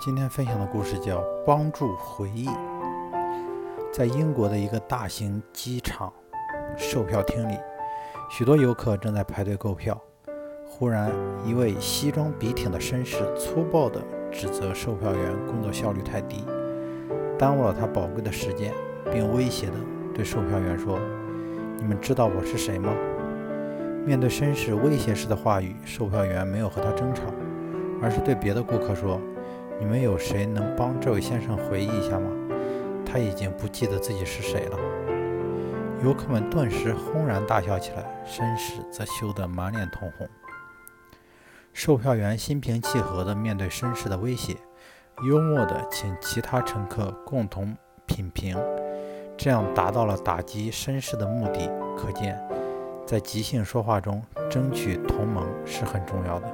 今天分享的故事叫《帮助回忆》。在英国的一个大型机场售票厅里，许多游客正在排队购票。忽然，一位西装笔挺的绅士粗暴地指责售票员工作效率太低，耽误了他宝贵的时间，并威胁地对售票员说：“你们知道我是谁吗？”面对绅士威胁式的话语，售票员没有和他争吵，而是对别的顾客说：“你们有谁能帮这位先生回忆一下吗？他已经不记得自己是谁了。”游客们顿时轰然大笑起来，绅士则羞得满脸通红。售票员心平气和地面对绅士的威胁，幽默地请其他乘客共同品评，这样达到了打击绅士的目的。可见，在即兴说话中争取同盟是很重要的。